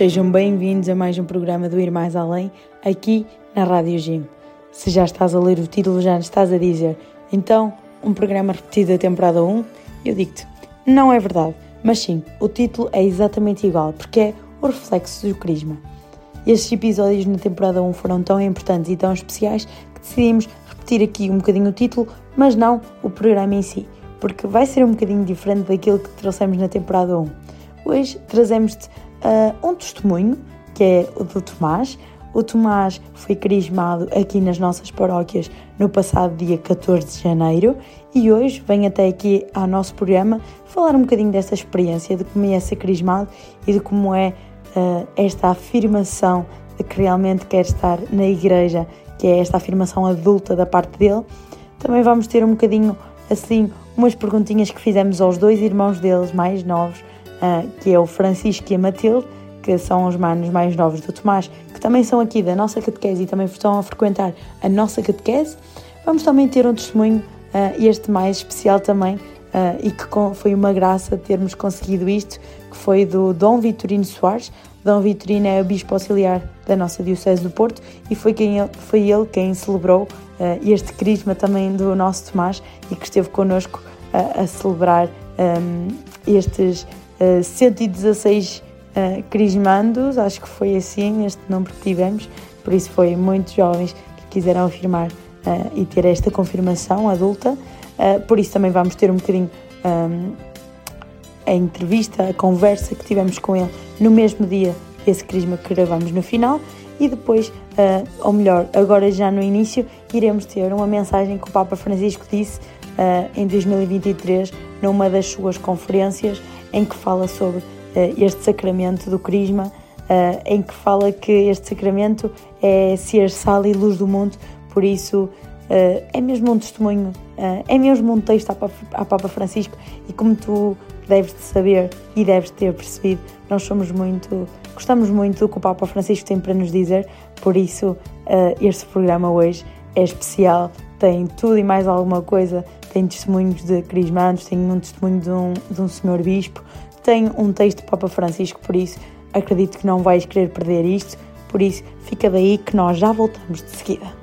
Sejam bem-vindos a mais um programa do Ir Mais Além, aqui na Rádio Gym. Se já estás a ler o título, já estás a dizer, então, um programa repetido da temporada 1? Eu digo-te, não é verdade, mas sim, o título é exatamente igual, porque é o reflexo do Crisma. Estes episódios na temporada 1 foram tão importantes e tão especiais que decidimos repetir aqui um bocadinho o título, mas não o programa em si, porque vai ser um bocadinho diferente daquilo que trouxemos na temporada 1. Hoje trazemos-te uh, um testemunho, que é o do Tomás. O Tomás foi crismado aqui nas nossas paróquias no passado dia 14 de janeiro e hoje vem até aqui ao nosso programa falar um bocadinho dessa experiência, de como é ser crismado e de como é uh, esta afirmação de que realmente quer estar na igreja, que é esta afirmação adulta da parte dele. Também vamos ter um bocadinho assim umas perguntinhas que fizemos aos dois irmãos deles mais novos que é o Francisco e a Matilde, que são os manos mais novos do Tomás, que também são aqui da nossa catequese e também estão a frequentar a nossa catequese. Vamos também ter um testemunho, uh, este mais especial também, uh, e que foi uma graça termos conseguido isto, que foi do Dom Vitorino Soares. Dom Vitorino é o bispo auxiliar da nossa Diocese do Porto e foi, quem ele, foi ele quem celebrou este crisma também do nosso Tomás e que esteve connosco a celebrar um, estes 116 uh, crismandos, acho que foi assim este número que tivemos, por isso foi muitos jovens que quiseram afirmar uh, e ter esta confirmação adulta, por isso também vamos ter um bocadinho um, a entrevista, a conversa que tivemos com ele no mesmo dia desse crisma que gravamos no final e depois, ou melhor, agora já no início, iremos ter uma mensagem que o Papa Francisco disse em 2023 numa das suas conferências em que fala sobre uh, este sacramento do Crisma, uh, em que fala que este sacramento é ser sal e luz do mundo, por isso uh, é mesmo um testemunho, é mesmo um texto à Papa Francisco e como tu deves de saber e deves ter percebido, nós somos muito, gostamos muito do que o Papa Francisco tem para nos dizer, por isso este programa hoje é especial, tem tudo e mais alguma coisa tem testemunhos de crismandos, tem um testemunho de um, de um senhor bispo, tem um texto do Papa Francisco, por isso acredito que não vais querer perder isto, por isso fica daí que nós já voltamos de seguida.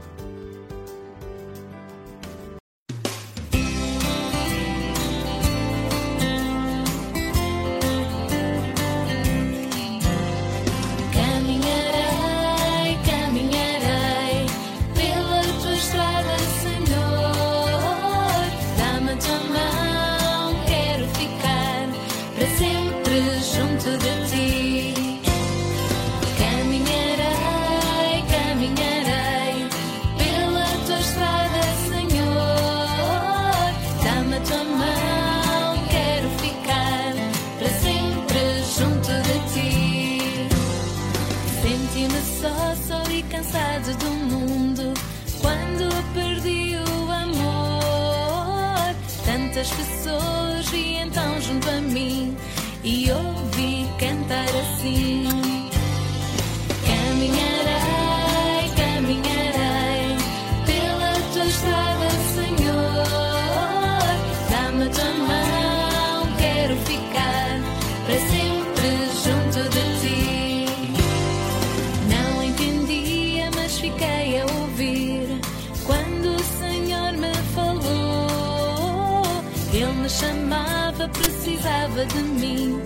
Precisava de mim.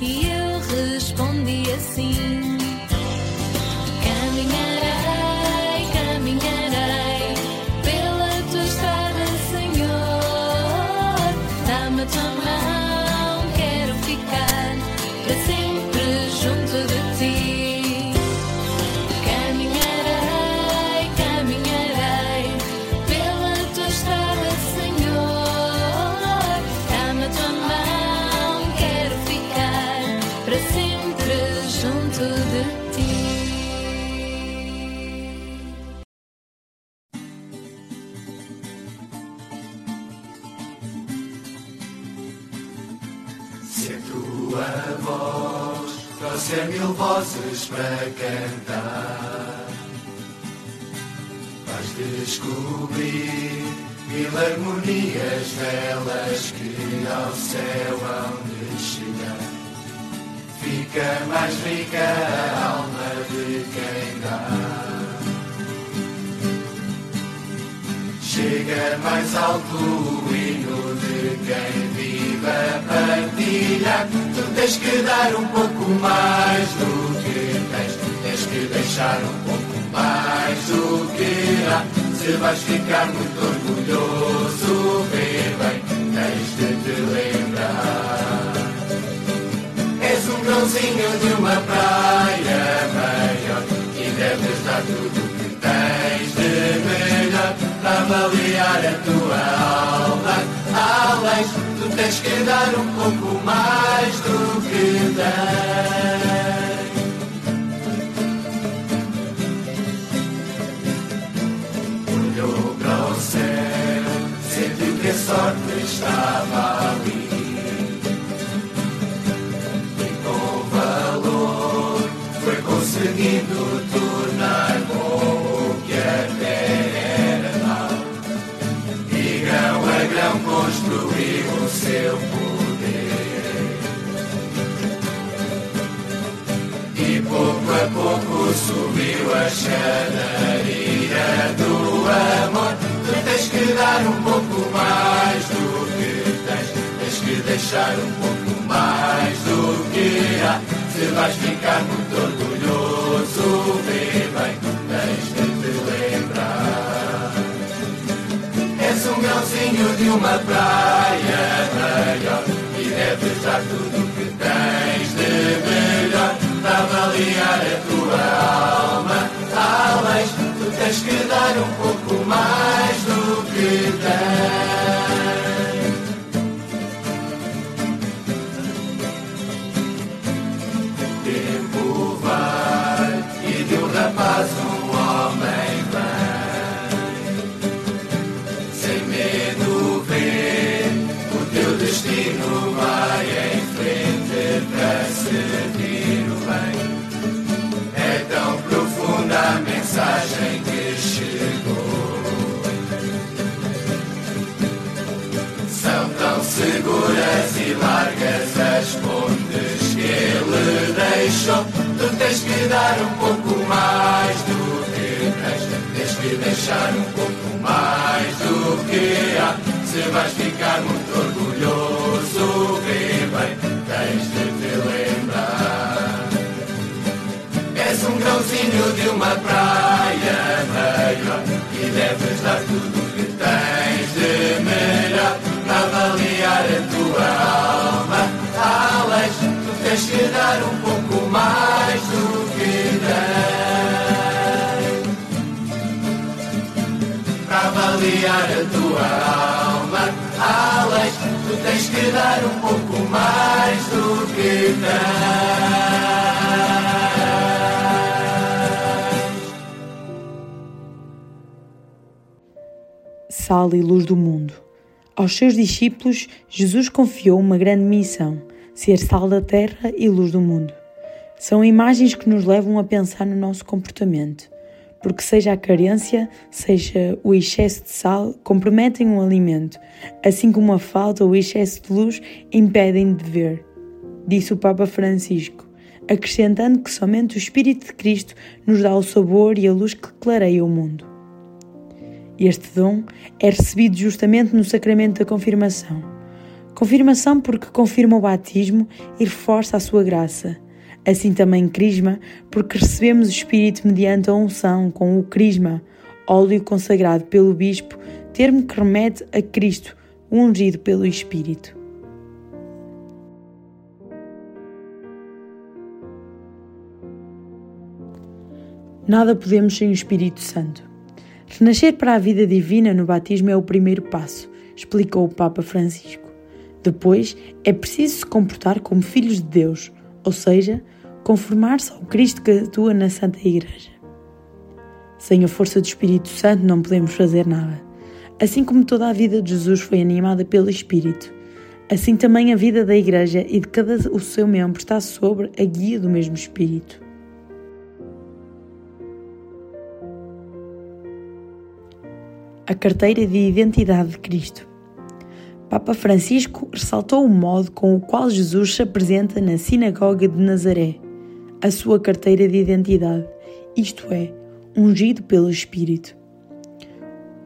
E eu respondi assim: Caminharei, para cantar. Vais descobrir mil harmonias belas que ao céu hão de chegar. fica mais rica a alma de quem dá. Chega mais alto o hino de quem vive a partilha. Tu tens que dar um pouco mais do tens, que deixar um pouco mais do que há. Se vais ficar muito orgulhoso, vê bem, tens de te lembrar. És um grãozinho de uma praia maior e deves dar tudo o que tens de melhor para avaliar a tua alma. Além, tu tens que dar um pouco mais do que tens. Sorte estava ali. E com valor foi conseguindo tornar bom o que até era mal. E grão a grão construiu o seu poder. E pouco a pouco subiu a chadaria do amor. Tu tens que dar um pouco mais do que tens, tens que deixar um pouco mais do que há. Se vais ficar muito orgulhoso, vê bem, tens de te lembrar. És um grãozinho de uma praia maior e deves dar tudo o que tens de melhor para avaliar a tua alma. Além, tu tens que dar um pouco mais do que tens. Deixou. Tu tens que dar um pouco mais do que tens, tens que deixar um pouco mais do que há. Se vais ficar muito orgulhoso, vê bem, tens de te lembrar. És um grãozinho de uma praia maior e deves dar tudo o que tens de melhor avaliar a tua alma. Tu tens que dar um pouco mais do que tens. Para avaliar a tua alma. Além, tu tens que dar um pouco mais do que tens. Sal e luz do mundo. Aos seus discípulos, Jesus confiou uma grande missão: ser sal da terra e luz do mundo. São imagens que nos levam a pensar no nosso comportamento, porque seja a carência, seja o excesso de sal, comprometem um alimento, assim como a falta ou o excesso de luz impedem de ver. Disse o Papa Francisco, acrescentando que somente o Espírito de Cristo nos dá o sabor e a luz que clareia o mundo. Este dom é recebido justamente no sacramento da confirmação. Confirmação porque confirma o batismo e reforça a sua graça. Assim também crisma, porque recebemos o Espírito mediante a unção com o crisma, óleo consagrado pelo Bispo, termo que remete a Cristo, ungido pelo Espírito. Nada podemos sem o Espírito Santo. Renascer para a vida divina no batismo é o primeiro passo, explicou o Papa Francisco. Depois, é preciso se comportar como filhos de Deus, ou seja, conformar-se ao Cristo que atua na Santa Igreja. Sem a força do Espírito Santo não podemos fazer nada. Assim como toda a vida de Jesus foi animada pelo Espírito, assim também a vida da Igreja e de cada o seu membro está sobre a guia do mesmo Espírito. A carteira de identidade de Cristo. Papa Francisco ressaltou o modo com o qual Jesus se apresenta na Sinagoga de Nazaré, a sua carteira de identidade, isto é, ungido pelo Espírito.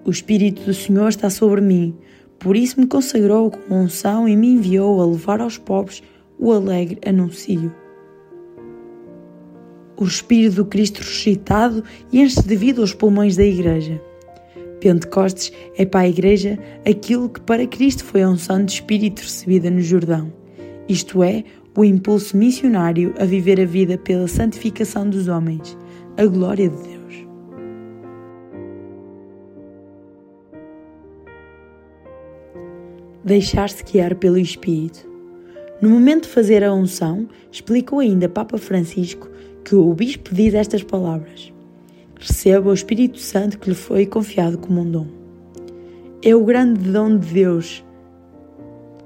O Espírito do Senhor está sobre mim, por isso me consagrou com unção e me enviou a levar aos pobres o alegre anuncio. O Espírito do Cristo ressuscitado enche de vida os pulmões da Igreja. Pentecostes é para a Igreja aquilo que para Cristo foi a unção de Espírito recebida no Jordão, isto é, o impulso missionário a viver a vida pela santificação dos homens, a glória de Deus. Deixar-se guiar pelo Espírito. No momento de fazer a unção, explicou ainda Papa Francisco que o Bispo diz estas palavras receba o Espírito Santo que lhe foi confiado como um dom. É o grande dom de Deus.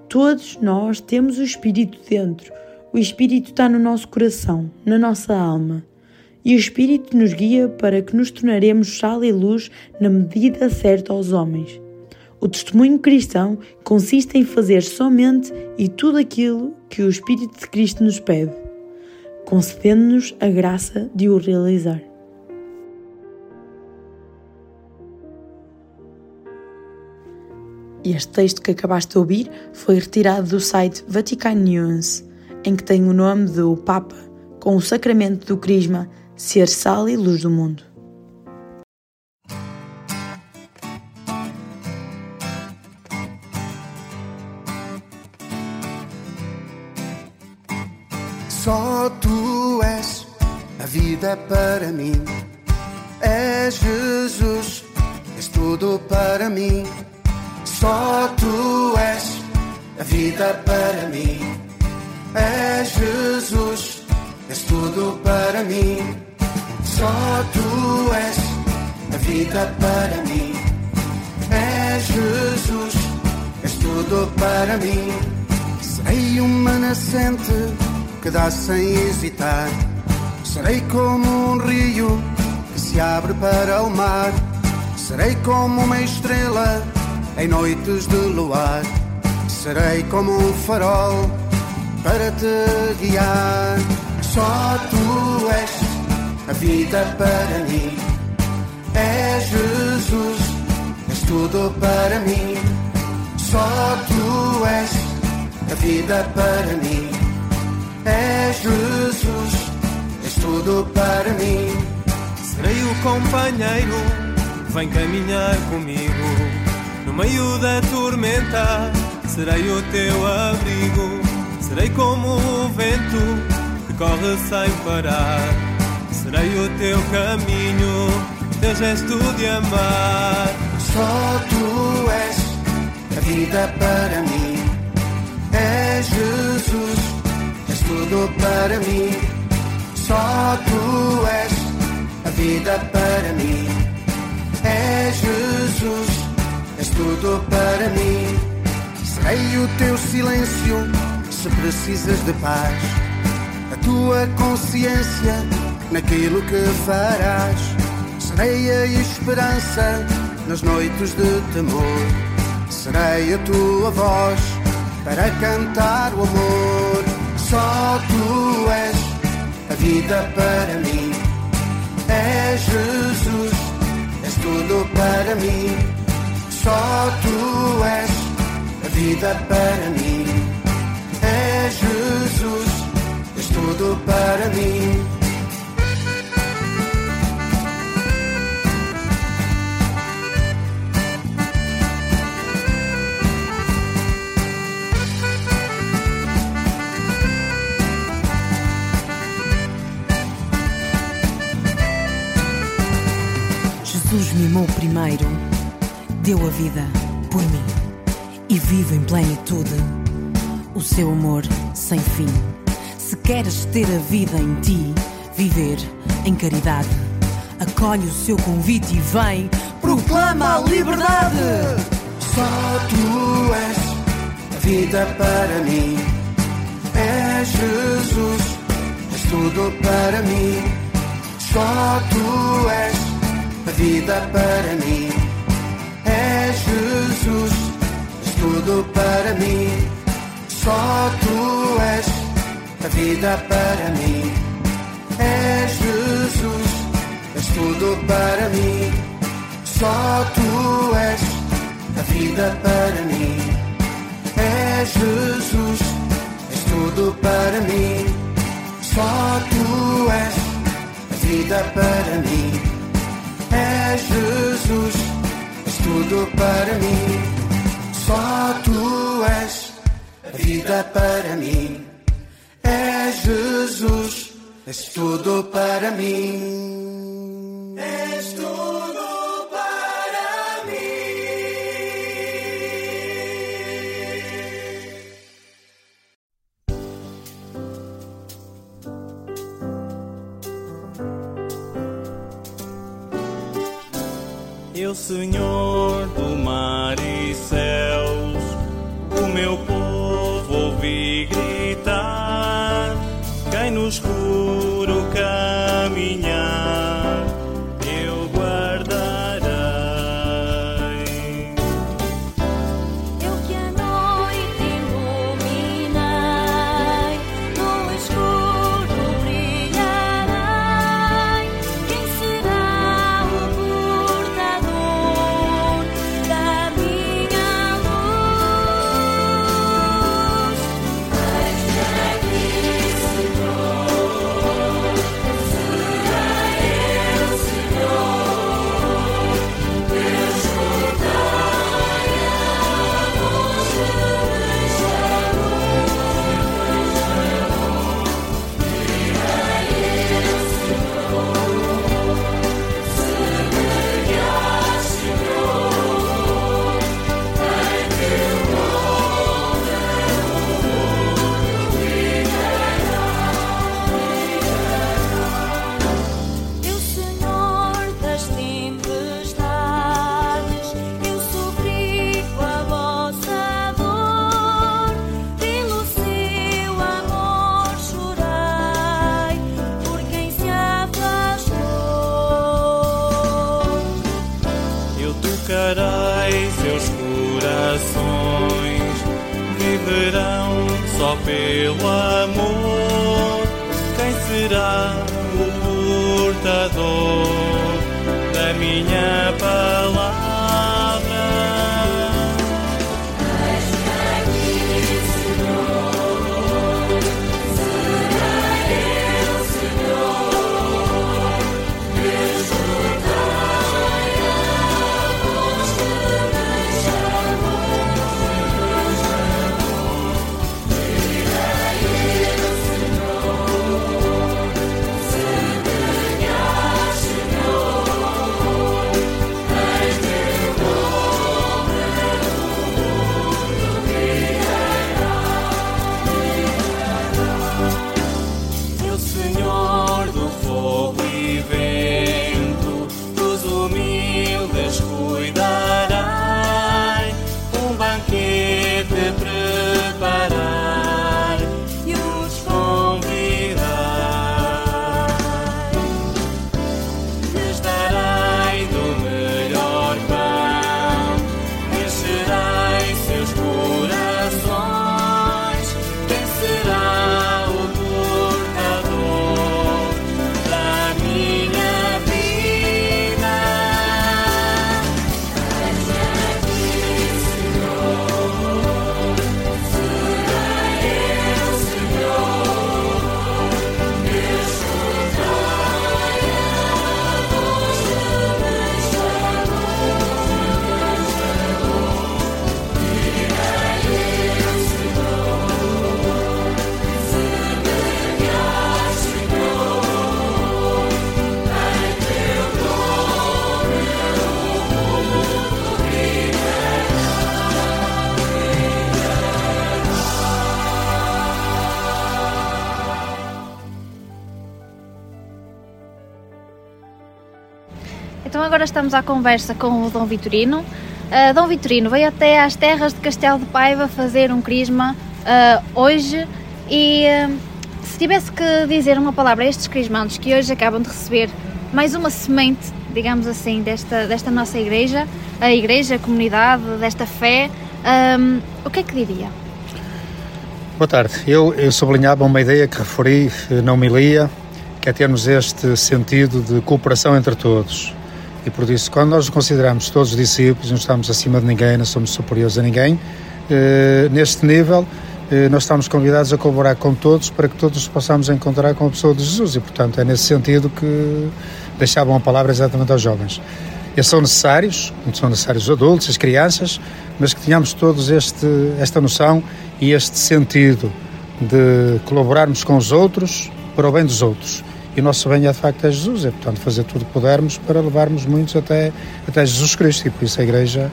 Todos nós temos o Espírito dentro. O Espírito está no nosso coração, na nossa alma. E o Espírito nos guia para que nos tornaremos sal e luz na medida certa aos homens. O testemunho cristão consiste em fazer somente e tudo aquilo que o Espírito de Cristo nos pede, concedendo-nos a graça de o realizar. Este texto que acabaste de ouvir foi retirado do site Vatican News, em que tem o nome do Papa, com o sacramento do Crisma, ser sal e luz do mundo. Só tu és a vida para mim. És Jesus, és tudo para mim. Só tu és a vida para mim. És Jesus, és tudo para mim. Só tu és a vida para mim. És Jesus, és tudo para mim. Serei uma nascente que dá sem hesitar. Serei como um rio que se abre para o mar. Serei como uma estrela em noites de luar. Serei como um farol para te guiar. Só tu és a vida para mim. És Jesus, és tudo para mim. Só tu és a vida para mim. És Jesus, és tudo para mim. Serei o companheiro, vem caminhar comigo. Meio da tormenta, serei o teu abrigo. Serei como o vento que corre sem parar. Serei o teu caminho, teu gesto de amar. Só tu és a vida para mim. És Jesus, és tudo para mim. Só tu és a vida para mim. És Jesus, és tudo para mim. Serei o teu silêncio se precisas de paz. A tua consciência naquilo que farás. Serei a esperança nas noites de temor. Serei a tua voz para cantar o amor. Só tu és a vida para mim. És Jesus, és tudo para mim. Só tu és a vida para mim. És Jesus, és tudo para mim. Jesus mimou primeiro, deu a vida por mim e vive em plenitude o seu amor sem fim. Se queres ter a vida em ti, viver em caridade, acolhe o seu convite e vem, proclama a liberdade. Só tu és a vida para mim. És Jesus, és tudo para mim. Só tu és a vida para mim. És Jesus, és tudo para mim. Só tu és a vida para mim. És Jesus, és tudo para mim. Só tu és a vida para mim. És Jesus, és tudo para mim. Só tu és a vida para mim. És Jesus, tudo para mim. Só tu és a vida para mim. És Jesus, és tudo para mim. És tudo Senhor do mar e céus, o meu povo agora estamos à conversa com o Dom Vitorino. Ah, Dom Vitorino veio até às terras de Castelo de Paiva fazer um crisma ah, hoje e ah, se tivesse que dizer uma palavra a estes crismandos que hoje acabam de receber mais uma semente, digamos assim, desta, desta nossa igreja, a igreja, a comunidade, desta fé, Ahm, o que é que diria? Boa tarde. Eu, eu sublinhava uma ideia que referi eh, na homilia, que é termos este sentido de cooperação entre todos. E por isso, quando nós consideramos todos discípulos, não estamos acima de ninguém, não somos superiores a ninguém, eh, neste nível, eh, nós estamos convidados a colaborar com todos para que todos possamos encontrar com a pessoa de Jesus. E, portanto, é nesse sentido que deixavam a palavra exatamente aos jovens. Eles são necessários, são necessários os adultos, as crianças, mas que tenhamos todos este, esta noção e este sentido de colaborarmos com os outros para o bem dos outros. E o nosso bem é de facto é Jesus, é portanto fazer tudo o que pudermos para levarmos muitos até, até Jesus Cristo. E por isso a Igreja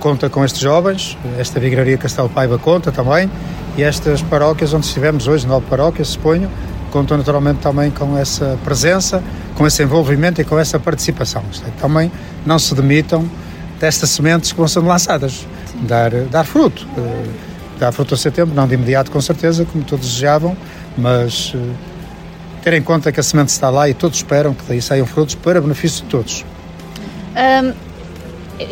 conta com estes jovens, esta Vigraria Castelo Paiva conta também, e estas paróquias onde estivemos hoje, nove paróquias, suponho, contam naturalmente também com essa presença, com esse envolvimento e com essa participação. É, também não se demitam destas sementes que vão sendo lançadas, dar, dar fruto. eh, Dar fruto a setembro, não de imediato com certeza, como todos desejavam, mas eh, ter em conta que a semente está lá e todos esperam que daí saiam frutos para benefício de todos. Ahm,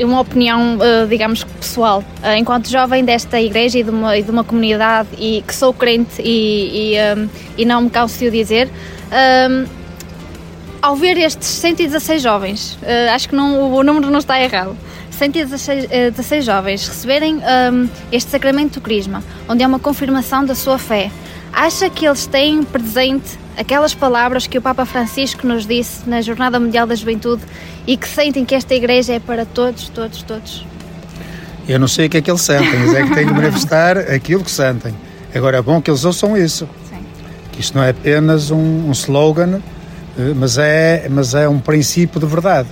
uma opinião, eh, digamos, pessoal. Eh, enquanto jovem desta igreja e de uma, e de uma comunidade e que sou crente e, e, ahm, e não me canso de o dizer, ahm, ao ver estes 116 jovens, eh, acho que não, o número não está errado, 116 eh, 16 jovens receberem ahm, este sacramento do Crisma, onde é uma confirmação da sua fé, acha que eles têm presente aquelas palavras que o Papa Francisco nos disse na Jornada Mundial da Juventude e que sentem que esta igreja é para todos, todos, todos? Eu não sei o que é que eles sentem, mas é que têm de manifestar aquilo que sentem. Agora é bom que eles ouçam isso. Sim. Que isto não é apenas um, um slogan, eh, mas é, mas é um princípio de verdade.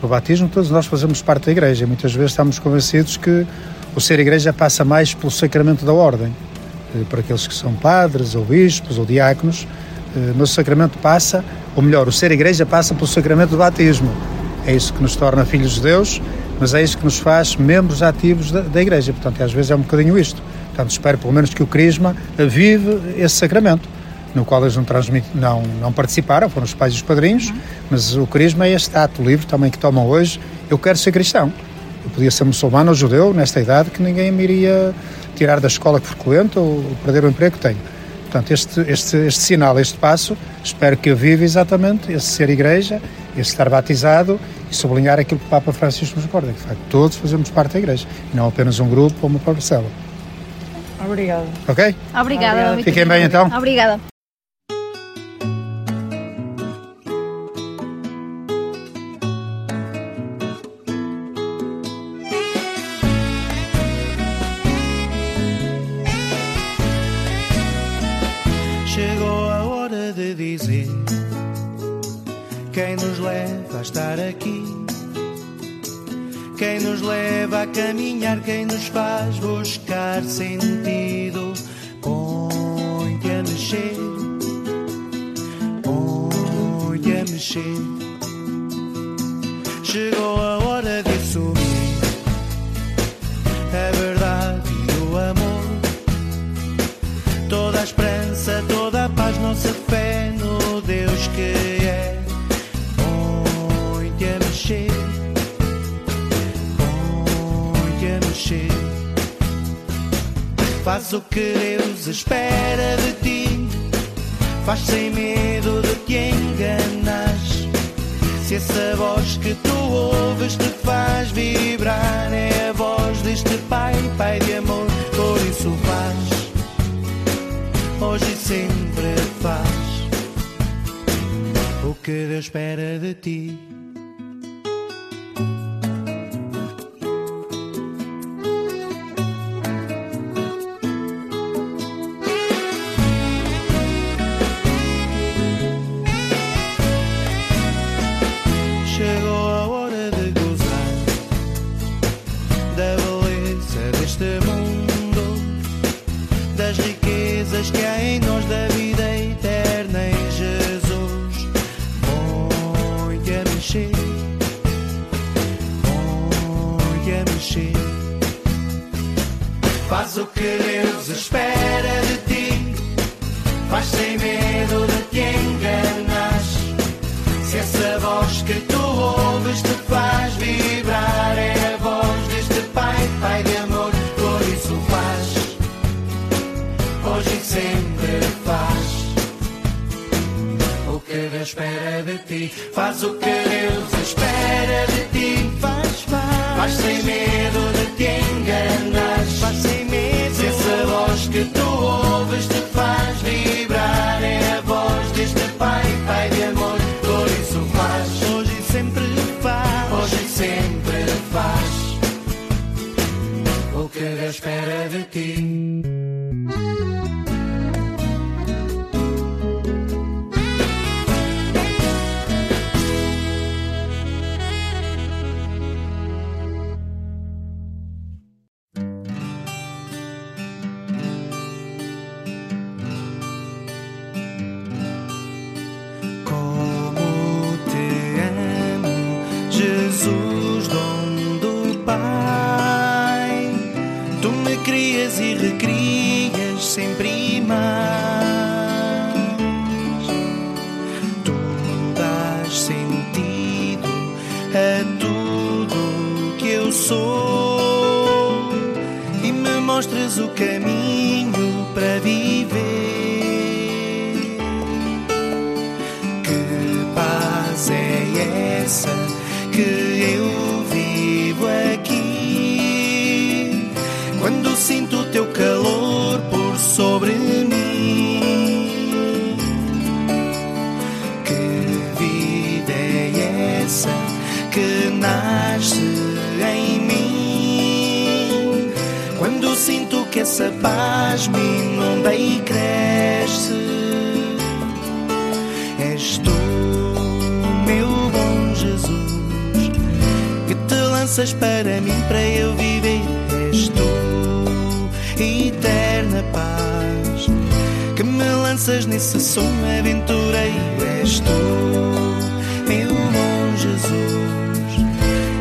O batismo, todos nós fazemos parte da igreja. Muitas vezes estamos convencidos que o ser igreja passa mais pelo sacramento da ordem. Eh, Para aqueles que são padres, ou bispos, ou diáconos, eh, mas o sacramento passa, ou melhor, o ser igreja passa pelo sacramento do batismo. É isso que nos torna filhos de Deus, mas é isso que nos faz membros ativos da, da igreja. Portanto, às vezes é um bocadinho isto. Portanto, espero pelo menos que o Crisma vive esse sacramento, no qual eles não, não, não participaram, foram os pais e os padrinhos, mas o Crisma é este ato livre também que tomam hoje. Eu quero ser cristão. Eu podia ser muçulmano ou judeu nesta idade que ninguém me iria tirar da escola que frequento ou perder o emprego que tenho. Portanto, este, este, este sinal, este passo, espero que eu viva exatamente esse ser igreja, esse estar batizado e sublinhar aquilo que o Papa Francisco nos recorda, que de facto todos fazemos parte da igreja, e não apenas um grupo ou uma parcela. Obrigada. Ok? Obrigada. Obrigada. Fiquem bem, então. Obrigada. Caminhar, quem nos faz buscar sentido. Põe-te a mexer, põe-te a mexer. Chegou a hora de assumir a verdade e o amor. Toda a esperança, toda a paz, nossa fé no Deus que é. Põe-te a mexer, Faz o que Deus espera de ti, faz sem medo de te enganares. Se essa voz que tu ouves te faz vibrar, é a voz deste Pai, Pai de amor, por isso faz hoje e sempre faz o que Deus espera de ti. Para mim, para eu viver. És tu, eterna paz, que me lanças nesse sonho aventureiro. És tu, meu bom Jesus,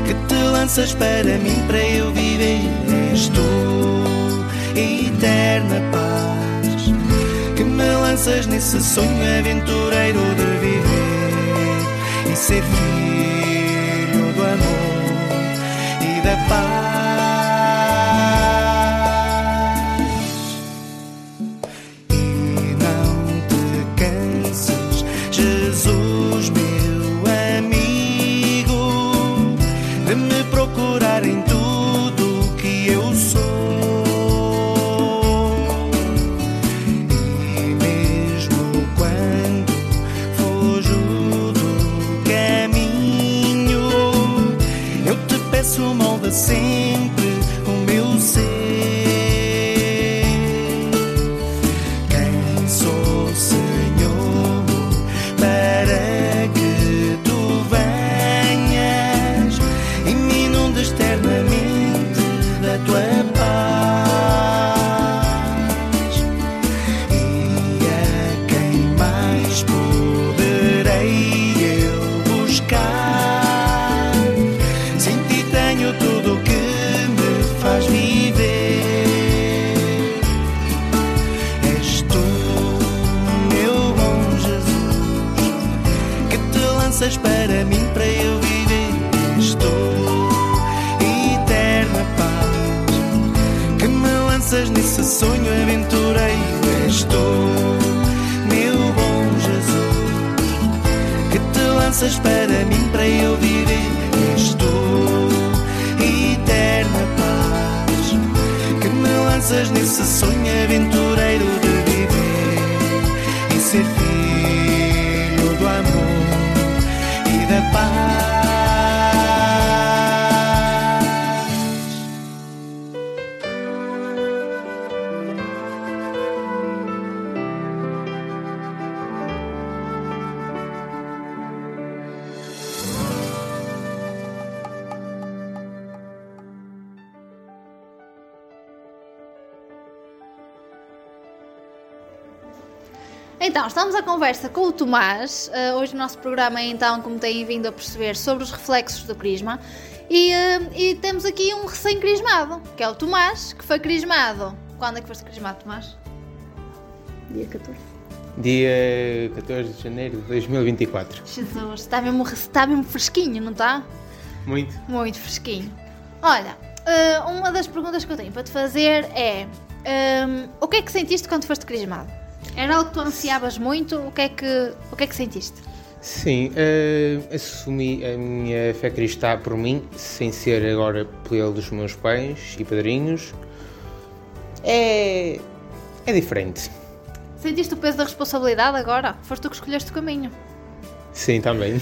que te lanças para mim, para eu viver. És tu, eterna paz que me lanças nesse sonho aventureiro de viver e ser filho do amor e da paz. Lanças para mim, para eu viver. És tu, eterna paz, que me lanças nesse sonho aventureiro. És tu, meu bom Jesus, que te lanças para mim, para eu viver. És tu, eterna paz, que me lanças nesse sonho aventureiro Então, estamos à conversa com o Tomás. Uh, hoje o nosso programa é então, como têm vindo a perceber, sobre os reflexos do crisma. E, uh, e temos aqui um recém-crismado, que é o Tomás, que foi crismado. Quando é que foste crismado, Tomás? Dia 14. Dia 14 de janeiro de 2024. Jesus, está mesmo, está mesmo fresquinho, não está? Muito. Muito fresquinho. Olha, uh, uma das perguntas que eu tenho para te fazer é: um, o que é que sentiste quando foste crismado? Era algo que tu ansiavas muito? O que é que, o que, é que sentiste? Sim, eh, assumi a minha fé cristã por mim, sem ser agora pelos meus pais e padrinhos. É. é diferente. Sentiste o peso da responsabilidade agora? Foste tu que escolheste o caminho. Sim, também.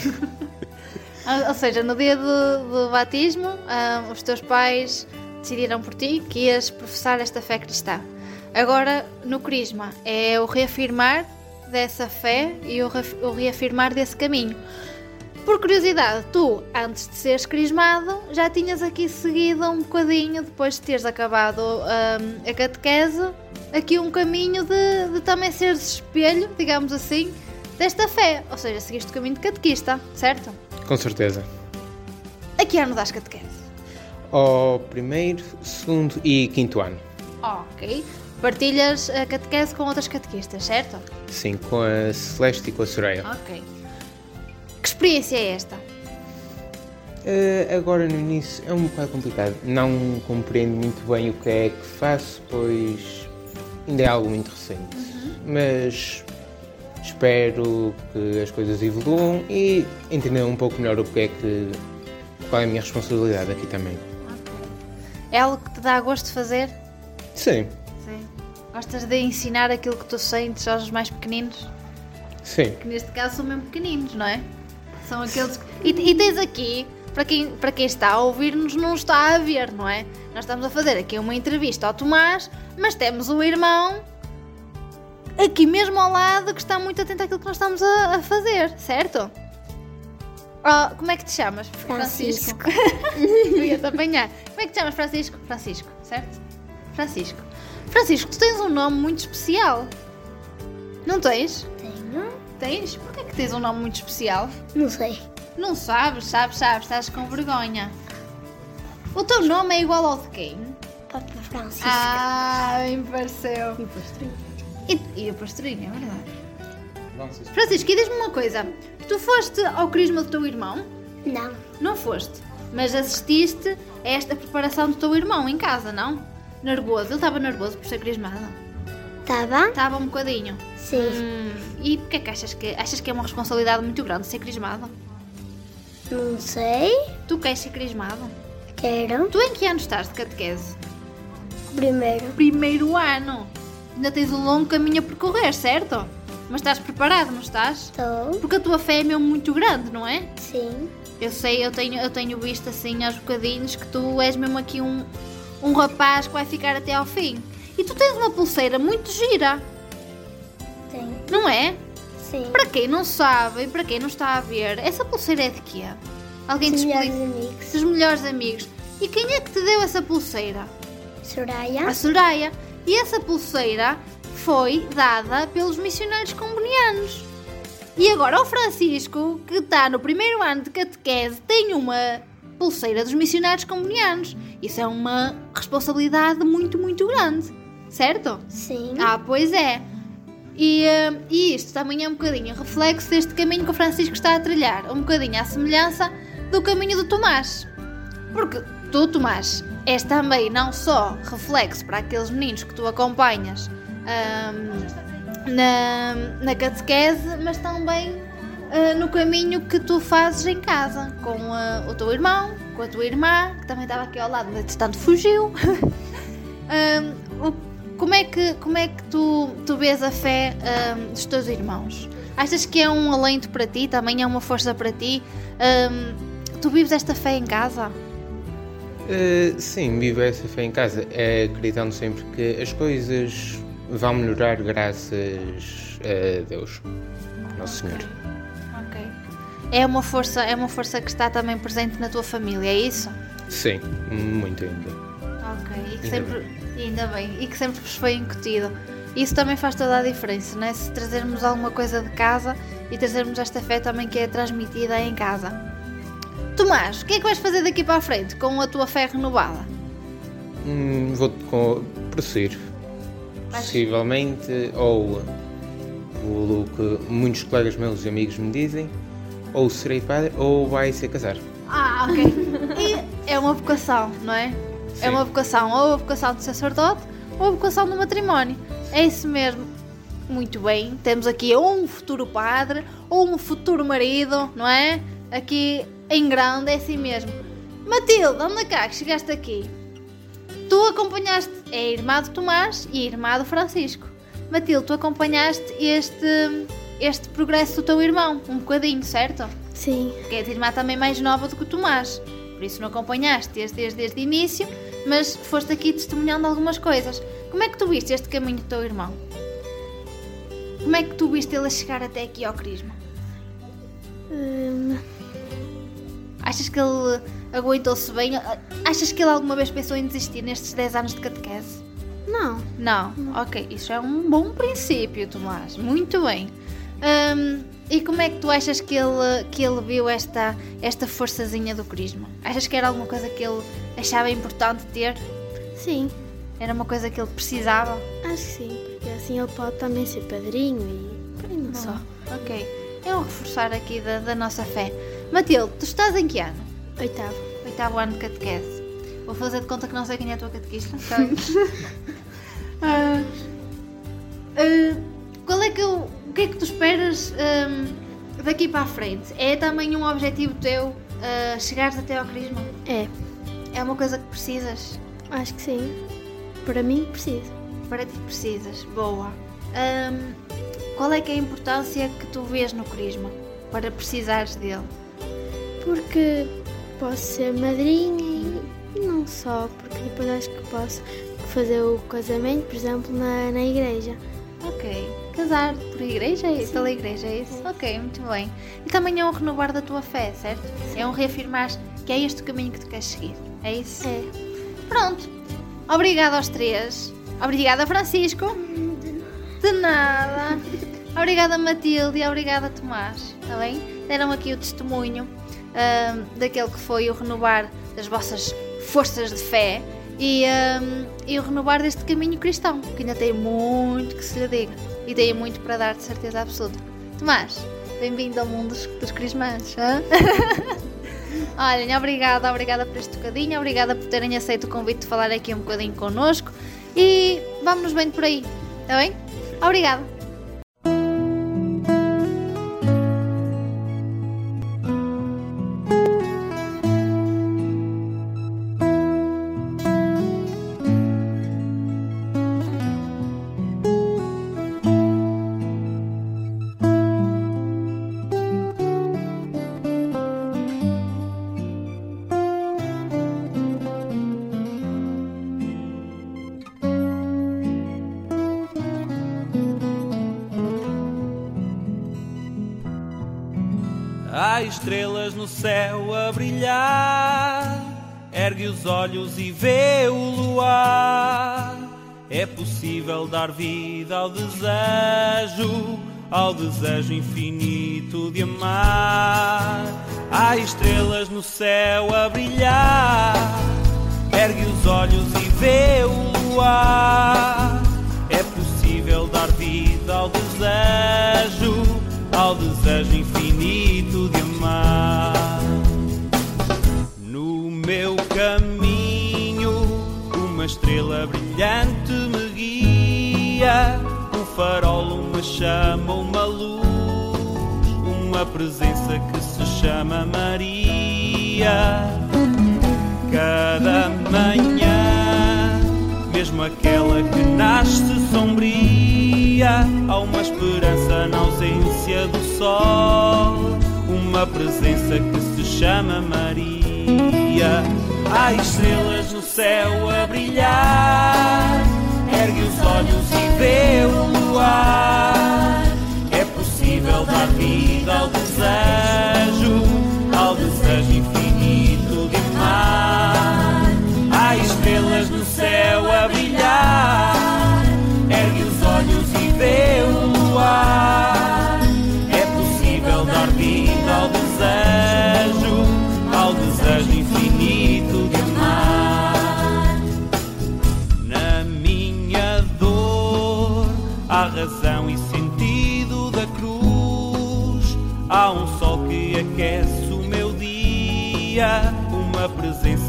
Ou seja, no dia do, do batismo, ah, os teus pais decidiram por ti que ias professar esta fé cristã. Agora, no Crisma, é o reafirmar dessa fé e o, reafirmar desse caminho. Por curiosidade, tu, antes de seres crismado, já tinhas aqui seguido um bocadinho, depois de teres acabado ah, a catequese, aqui um caminho de, de também seres espelho, digamos assim, desta fé. Ou seja, seguiste o caminho de catequista, certo? Com certeza. A que ano das catequese? Ao primeiro, segundo e quinto ano. Ok. Partilhas a catequese com outras catequistas, certo? Sim, com a Celeste e com a Soraya. Ok. Que experiência é esta? Eh, agora no início é um bocado complicado. Não compreendo muito bem o que é que faço, pois ainda é algo muito recente. Mas espero que as coisas evoluam e entender um pouco melhor o que é que. qual é a minha responsabilidade aqui também. É algo que te dá gosto de fazer? Sim. Gostas de ensinar aquilo que tu sentes aos mais pequeninos? sim. Que neste caso são mesmo pequeninos, não é? São aqueles. que- E, e tens aqui, para quem, para quem está a ouvir-nos, não está a ver, não é? Nós estamos a fazer aqui uma entrevista ao Tomás, mas temos o irmão aqui mesmo ao lado que está muito atento àquilo que nós estamos a, a fazer, certo? Oh, como é que te chamas? Francisco. Eu ia-te apanhar. Como é que te chamas, Francisco? Francisco, certo? Francisco. Francisco, tu tens um nome muito especial. Não tens? Tenho? Tens? Porquê que tens um nome muito especial? Não sei. Não sabes, sabes, sabes, estás com vergonha. O teu nome é igual ao de quem? Papa Francisco. Ah, bem pareceu. E pastorinho. E, e a pastorinha, é verdade. Francisco, e diz-me uma coisa. Tu foste ao crisma do teu irmão? Não. Não foste. Mas assististe a esta preparação do teu irmão em casa, não? Nervoso. Ele estava nervoso por ser crismado? Tava? Estava um bocadinho. Sim. Hum, e porquê que achas que achas que é uma responsabilidade muito grande ser crismado? Não sei. Tu queres ser crismado? Quero. Tu em que ano estás de catequese? Primeiro. Primeiro ano. Ainda tens um longo caminho a percorrer, certo? Mas estás preparado, não estás? Estou. Porque a tua fé é mesmo muito grande, não é? Sim. Eu sei, eu tenho, eu tenho visto assim aos bocadinhos que tu és mesmo aqui um, um rapaz que vai ficar até ao fim. E tu tens uma pulseira muito gira, Tenho. não é? Sim. Para quem não sabe e para quem não está a ver, essa pulseira é de quê? Alguém te Dos melhores explica? amigos. Dos melhores amigos. E quem é que te deu essa pulseira? Soraya. A Soraya. E essa pulseira foi dada pelos missionários combonianos. E agora o Francisco, que está no primeiro ano de catequese, tem uma pulseira dos missionários combonianos. Isso é uma responsabilidade muito, muito grande. Certo? Sim. Ah, pois é. E, eh, e isto também é um bocadinho reflexo deste caminho que o Francisco está a trilhar. Um bocadinho à semelhança do caminho do Tomás. Porque tu, Tomás, és também não só reflexo para aqueles meninos que tu acompanhas na, na catequese, mas também ah, no caminho que tu fazes em casa, com ah, o teu irmão, com a tua irmã, que também estava aqui ao lado, mas entretanto fugiu. Ahm, o- como é que, como é que tu, tu vês a fé ahm, dos teus irmãos? Achas que é um alento para ti? Também é uma força para ti? Ahm, tu vives esta fé em casa? Eh, sim, vivo essa fé em casa, eh, acreditando sempre que as coisas vão melhorar graças a Deus, Nosso Senhor. É uma força, é uma força que está também presente na tua família, é isso? Sim, muito ainda. Ok. E que Ainda sempre, ainda bem, e que sempre vos foi incutido. Isso também faz toda a diferença, não é? Se trazermos alguma coisa de casa e trazermos esta fé também que é transmitida em casa. Tomás, o que é que vais fazer daqui para a frente com a tua fé renovada? Hum, vou com, prosseguir. Possivelmente, ou pelo que muitos colegas meus e amigos me dizem, ou serei padre ou vai ser casar. Ah, ok. E é uma vocação, não é? É Sim. uma vocação, ou a vocação de sacerdote ou a vocação do matrimónio. É isso mesmo. Muito bem, temos aqui ou um futuro padre ou um futuro marido, não é? Aqui em grande, é assim mesmo. Matilde, anda cá, que chegaste aqui. Tu acompanhaste, é a irmã do Tomás e a irmã do Francisco. Matilde, tu acompanhaste este, este progresso do teu irmão, um bocadinho, certo? Sim. Porque é a tua irmã também mais nova do que o Tomás. Por isso não acompanhaste desde, desde, desde o início, mas foste aqui testemunhando algumas coisas. Como é que tu viste este caminho do teu irmão? Como é que tu viste ele a chegar até aqui ao Crisma? Hum, Achas que ele aguentou-se bem? Achas que ele alguma vez pensou em desistir nestes 10 anos de catequese? não. Não? Ok, isso é um bom princípio, Tomás. Muito bem. Hum, e como é que tu achas que ele, que ele viu esta, esta forçazinha do Crisma? Achas que era alguma coisa que ele achava importante ter? Sim, Era uma coisa que ele precisava? acho que sim, porque assim ele pode também ser padrinho e por aí não só. Ok. É um reforçar aqui da, da nossa fé. Matilde, tu estás em que ano? Oitavo. Oitavo ano de catequese. Vou fazer de conta que não sei quem é a tua catequista. Ah, ah, qual é que eu, o que é que tu esperas ahm, daqui para a frente? É também um objetivo teu ah, chegares até ao crisma? É, É uma coisa que precisas? acho que sim. Para mim, preciso. Para ti precisas. Boa. Ahm, qual é que é a importância que tu vês no crisma para precisares dele? Porque posso ser madrinha e não só, porque depois acho que posso fazer o casamento, por exemplo, na, na igreja. Ok. Casar por igreja? é isso? Pela igreja, é isso? Ok, muito bem. E também é um renovar da tua fé, certo? É um reafirmar que é este o caminho que tu queres seguir. É isso? É. Pronto. Obrigada aos três. Obrigada, Francisco. De nada. Obrigada, Matilde. E obrigada, Tomás. Está bem? Deram aqui o testemunho ahm, daquele que foi o renovar das vossas forças de fé e, ahm, e o renovar deste caminho cristão, que ainda tem muito que se lhe diga e tem muito para dar de certeza absoluta. Tomás, bem-vindo ao mundo dos, dos crismãs. Olhem, obrigada, obrigada por este bocadinho, obrigada por terem aceito o convite de falar aqui um bocadinho connosco e vamos-nos bem por aí, está bem? Obrigada. Ergue os olhos e vê o luar. É possível dar vida ao desejo, ao desejo infinito de amar. Há estrelas no céu a brilhar. Ergue os olhos e vê o luar. Chama, uma luz, uma presença que se chama Maria. Cada manhã, mesmo aquela que nasce sombria, há uma esperança na ausência do sol, uma presença que se chama Maria. Há estrelas no céu a brilhar, ergue os olhos e vê o luar. É possível dar vida ao desejo, ao desejo infinito de amar. Há estrelas no céu a brilhar, ergue os olhos e vê o luar.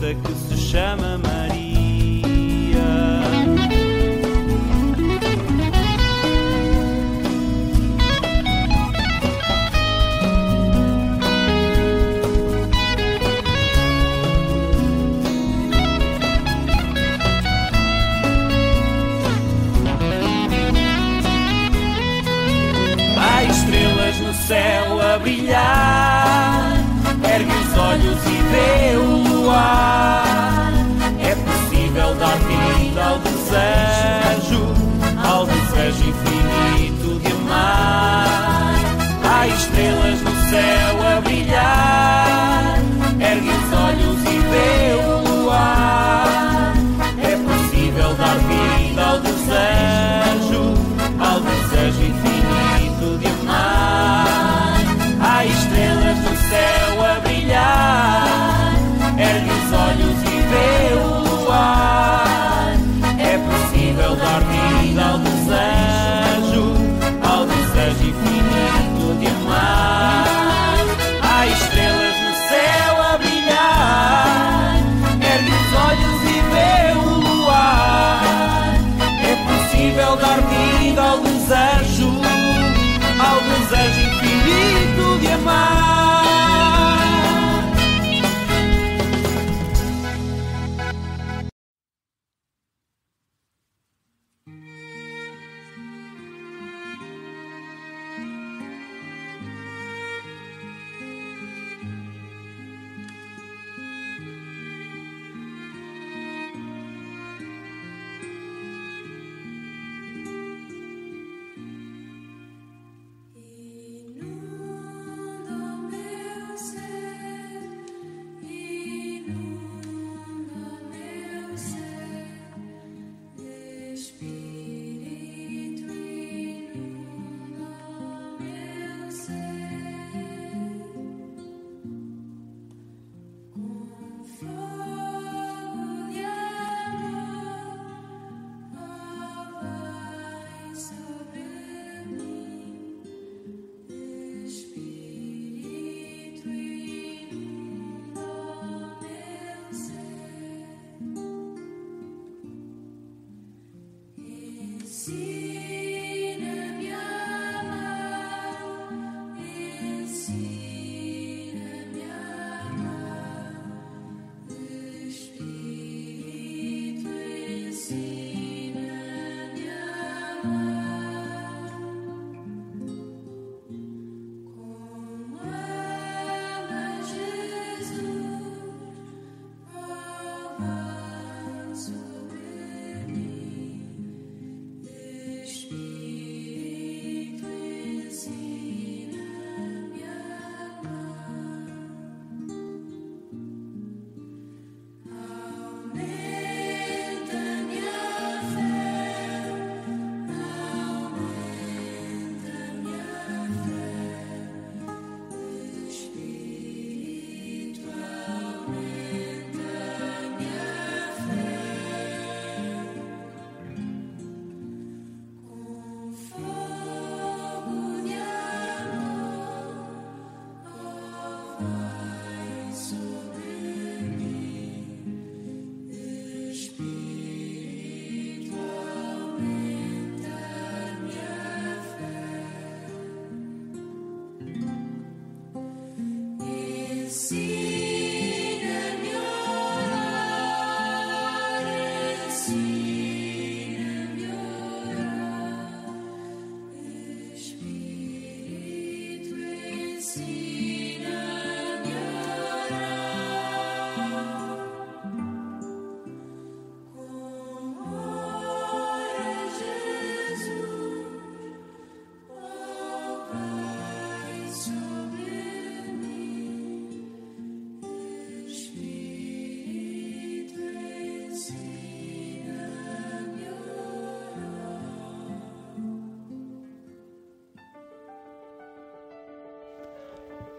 Que se chama Maria.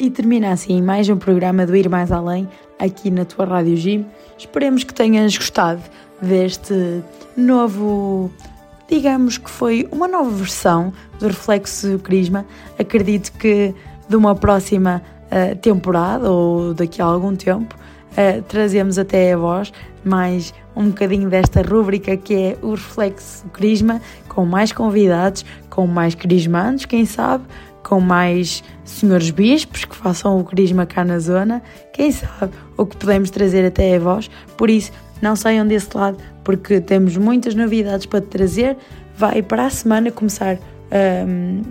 E termina assim mais um programa do Ir Mais Além aqui na tua Rádio Gym. Esperemos que tenhas gostado deste novo, digamos que foi uma nova versão do Reflexo Crisma. Acredito que de uma próxima uh, temporada ou daqui a algum tempo uh, trazemos até a voz mais um bocadinho desta rúbrica que é o Reflexo Crisma, com mais convidados, com mais crismandos, quem sabe, com mais senhores bispos que façam o crisma cá na zona, quem sabe o que podemos trazer até a vós. Por isso, não saiam desse lado, porque temos muitas novidades para te trazer. Vai para a semana começar um,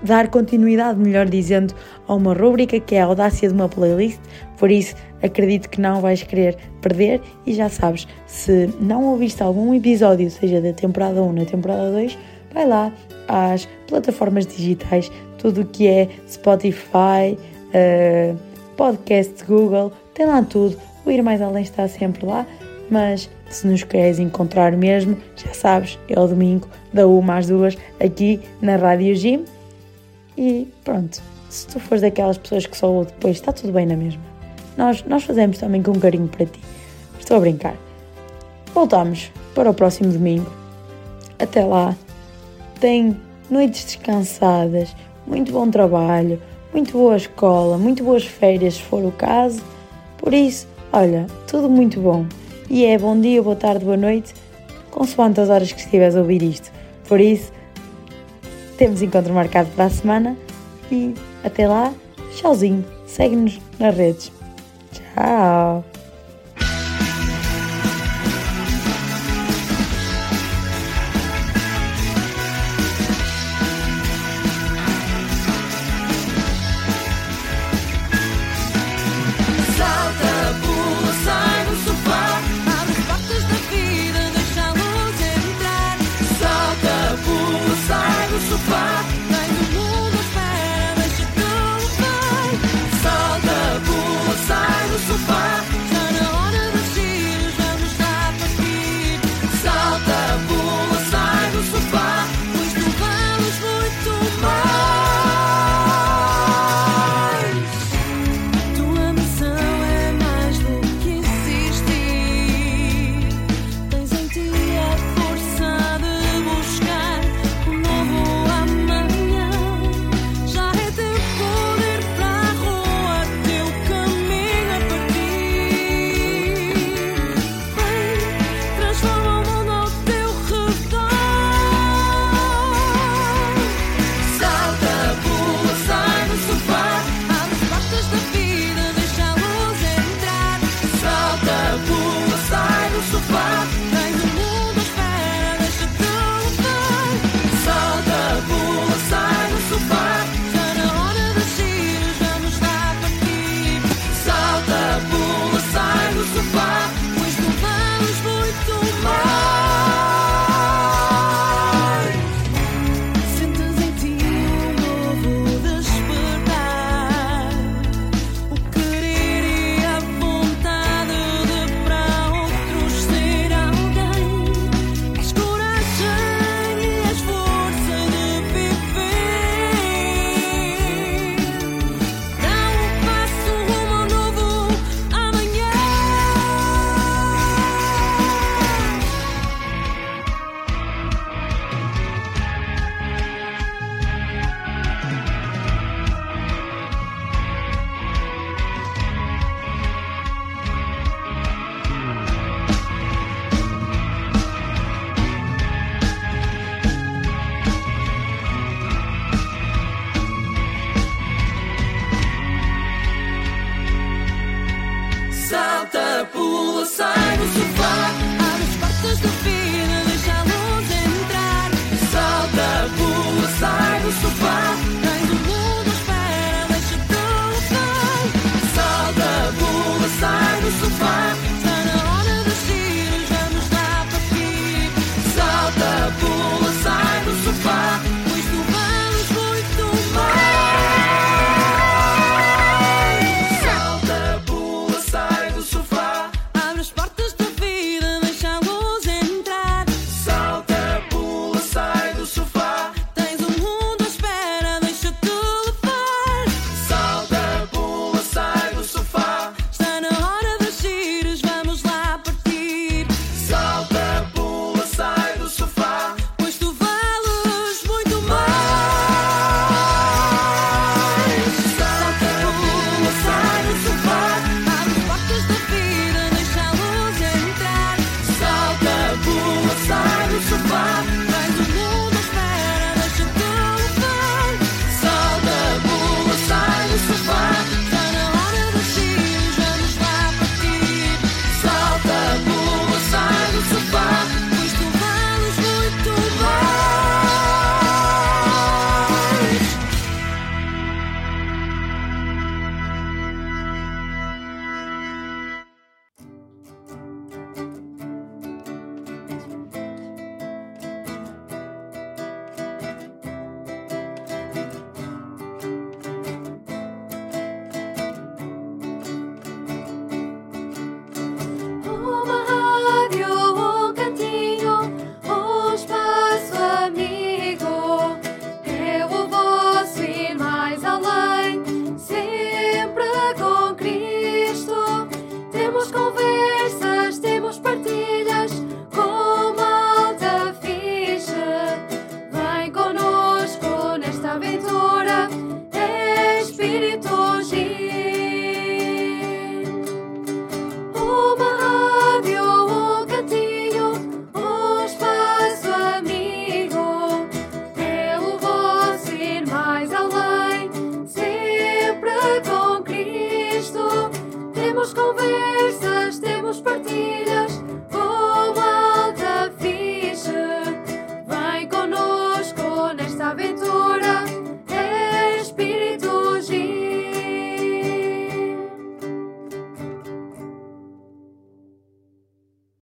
dar continuidade, melhor dizendo, a uma rúbrica que é a audácia de uma playlist. Por isso, acredito que não vais querer perder. E já sabes, se não ouviste algum episódio, seja da temporada 1 na temporada 2, vai lá às plataformas digitais, tudo o que é Spotify, uh, podcast Google, tem lá tudo. O Ir Mais Além está sempre lá, mas se nos queres encontrar mesmo, já sabes, é o domingo, da uma às duas, aqui na Rádio Gym. E pronto, se tu fores daquelas pessoas que só depois, está tudo bem na mesma. Nós, nós fazemos também com carinho para ti. Estou a brincar. Voltamos para o próximo domingo. Até lá. Tem noites descansadas, muito bom trabalho, muito boa escola, muito boas férias, se for o caso. Por isso, olha, tudo muito bom. E é bom dia, boa tarde, boa noite, consoante as horas que estiveres a ouvir isto. Por isso, temos encontro marcado para a semana e até lá, tchauzinho. Segue-nos nas redes. Tchau! Do